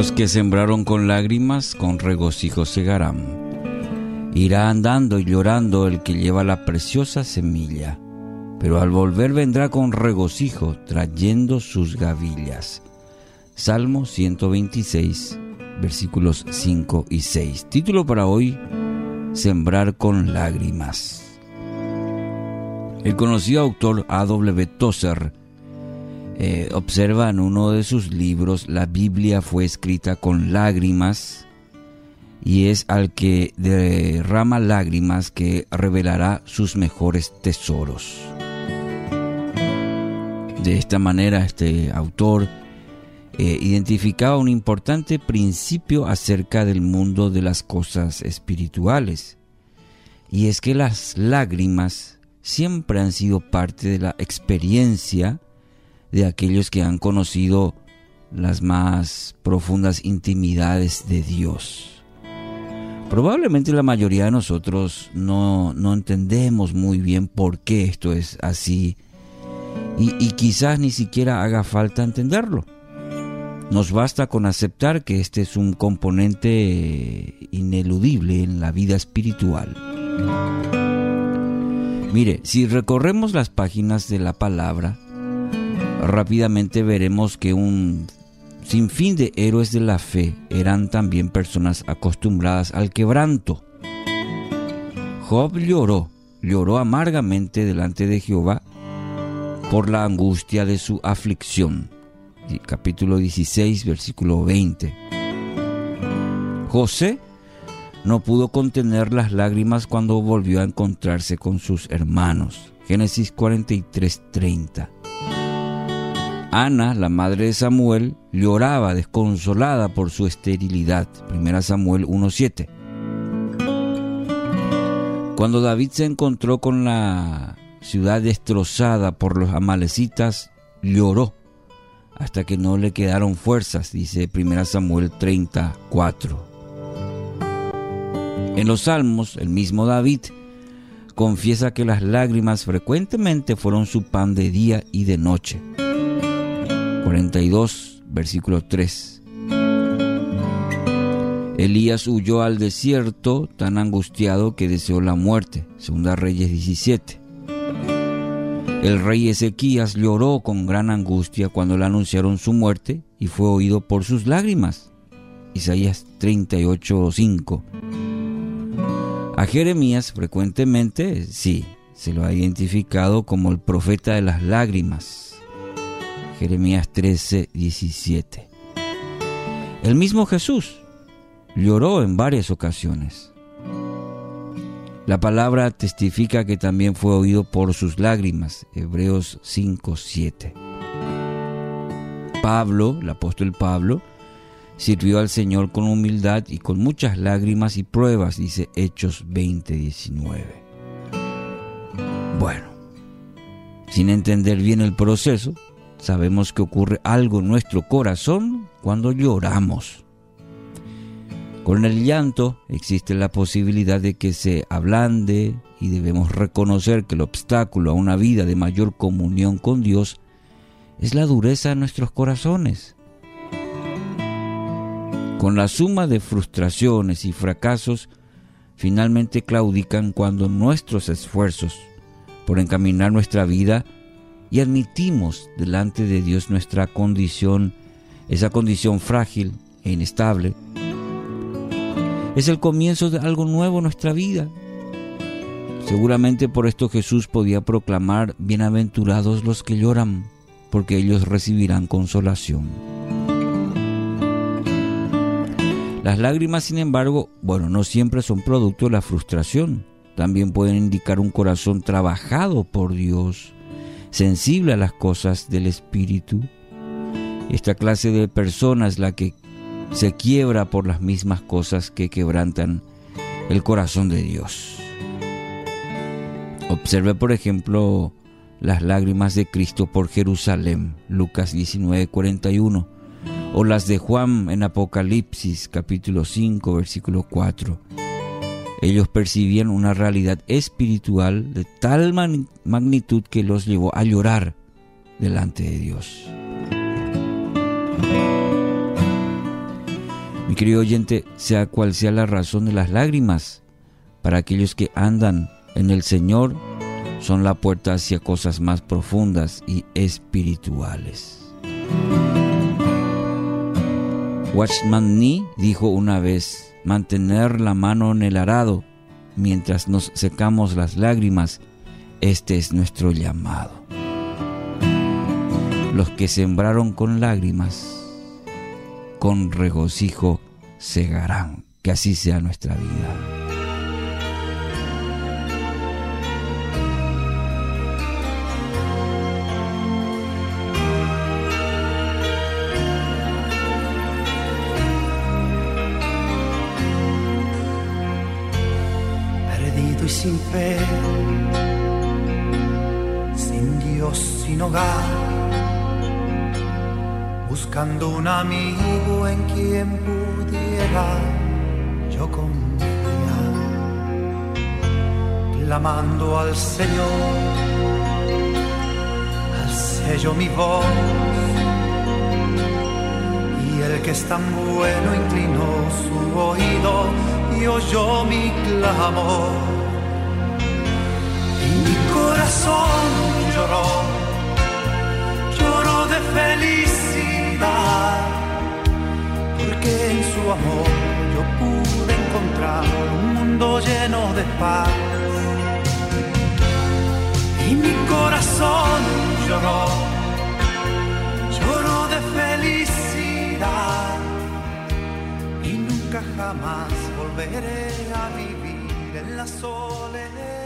Los que sembraron con lágrimas, con regocijo segarán. Irá andando y llorando el que lleva la preciosa semilla, pero al volver vendrá con regocijo, trayendo sus gavillas. Salmo 126, versículos 5 y 6. Título para hoy, Sembrar con lágrimas. El conocido autor A.W. Tozer eh, observa en uno de sus libros, la Biblia fue escrita con lágrimas y es al que derrama lágrimas que revelará sus mejores tesoros. De esta manera, este autor eh, identificaba un importante principio acerca del mundo de las cosas espirituales, y es que las lágrimas siempre han sido parte de la experiencia de aquellos que han conocido las más profundas intimidades de Dios. Probablemente la mayoría de nosotros no, entendemos muy bien por qué esto es así y, y quizás ni siquiera haga falta entenderlo. Nos basta con aceptar que este es un componente ineludible en la vida espiritual. Mire, si recorremos las páginas de la palabra, rápidamente veremos que un sinfín de héroes de la fe eran también personas acostumbradas al quebranto. Job lloró, lloró amargamente delante de Jehová por la angustia de su aflicción. Capítulo 16, versículo 20. José no pudo contener las lágrimas cuando volvió a encontrarse con sus hermanos. Génesis 43, 30. Ana, la madre de Samuel, lloraba desconsolada por su esterilidad. 1 Samuel 1.7. Cuando David se encontró con la ciudad destrozada por los amalecitas, lloró hasta que no le quedaron fuerzas, dice 1 Samuel 34. En los Salmos, el mismo David confiesa que las lágrimas frecuentemente fueron su pan de día y de noche. 42, versículo 3. Elías huyó al desierto tan angustiado que deseó la muerte. Segunda Reyes 17. El rey Ezequías lloró con gran angustia cuando le anunciaron su muerte y fue oído por sus lágrimas. Isaías 38, 5. A Jeremías frecuentemente, sí, se lo ha identificado como el profeta de las lágrimas. Jeremías 13, 17. El mismo Jesús lloró en varias ocasiones. La palabra testifica que también fue oído por sus lágrimas, Hebreos 5, 7. Pablo, el apóstol Pablo, sirvió al Señor con humildad y con muchas lágrimas y pruebas, dice Hechos 20, 19. Bueno, sin entender bien el proceso, Sabemos que ocurre algo en nuestro corazón cuando lloramos. Con el llanto existe la posibilidad de que se ablande y debemos reconocer que el obstáculo a una vida de mayor comunión con Dios es la dureza de nuestros corazones. Con la suma de frustraciones y fracasos, finalmente claudican cuando nuestros esfuerzos por encaminar nuestra vida y admitimos delante de Dios nuestra condición, esa condición frágil e inestable. Es el comienzo de algo nuevo en nuestra vida. Seguramente por esto Jesús podía proclamar, bienaventurados los que lloran, porque ellos recibirán consolación. Las lágrimas, sin embargo, bueno, no siempre son producto de la frustración. También pueden indicar un corazón trabajado por Dios, sensible a las cosas del Espíritu. Esta clase de persona es la que se quiebra por las mismas cosas que quebrantan el corazón de Dios. Observe, por ejemplo, las lágrimas de Cristo por Jerusalén, Lucas 19:41, o las de Juan en Apocalipsis capítulo 5, versículo 4 ellos percibían una realidad espiritual de tal magnitud que los llevó a llorar delante de Dios. Mi querido oyente, sea cual sea la razón de las lágrimas, para aquellos que andan en el Señor, son la puerta hacia cosas más profundas y espirituales. Watchman Nee dijo una vez, mantener la mano en el arado mientras nos secamos las lágrimas, este es nuestro llamado. Los que sembraron con lágrimas, con regocijo segarán. Que así sea nuestra vida. Sin fe, sin Dios, sin hogar buscando un amigo en quien pudiera yo confiar, clamando al Señor, al sello mi voz, y el que es tan bueno inclinó su oído y oyó mi clamor, corazón lloró, lloró de felicidad porque en su amor yo pude encontrar un mundo lleno de paz. Y mi corazón lloró, lloró de felicidad. Y nunca jamás volveré a vivir en la soledad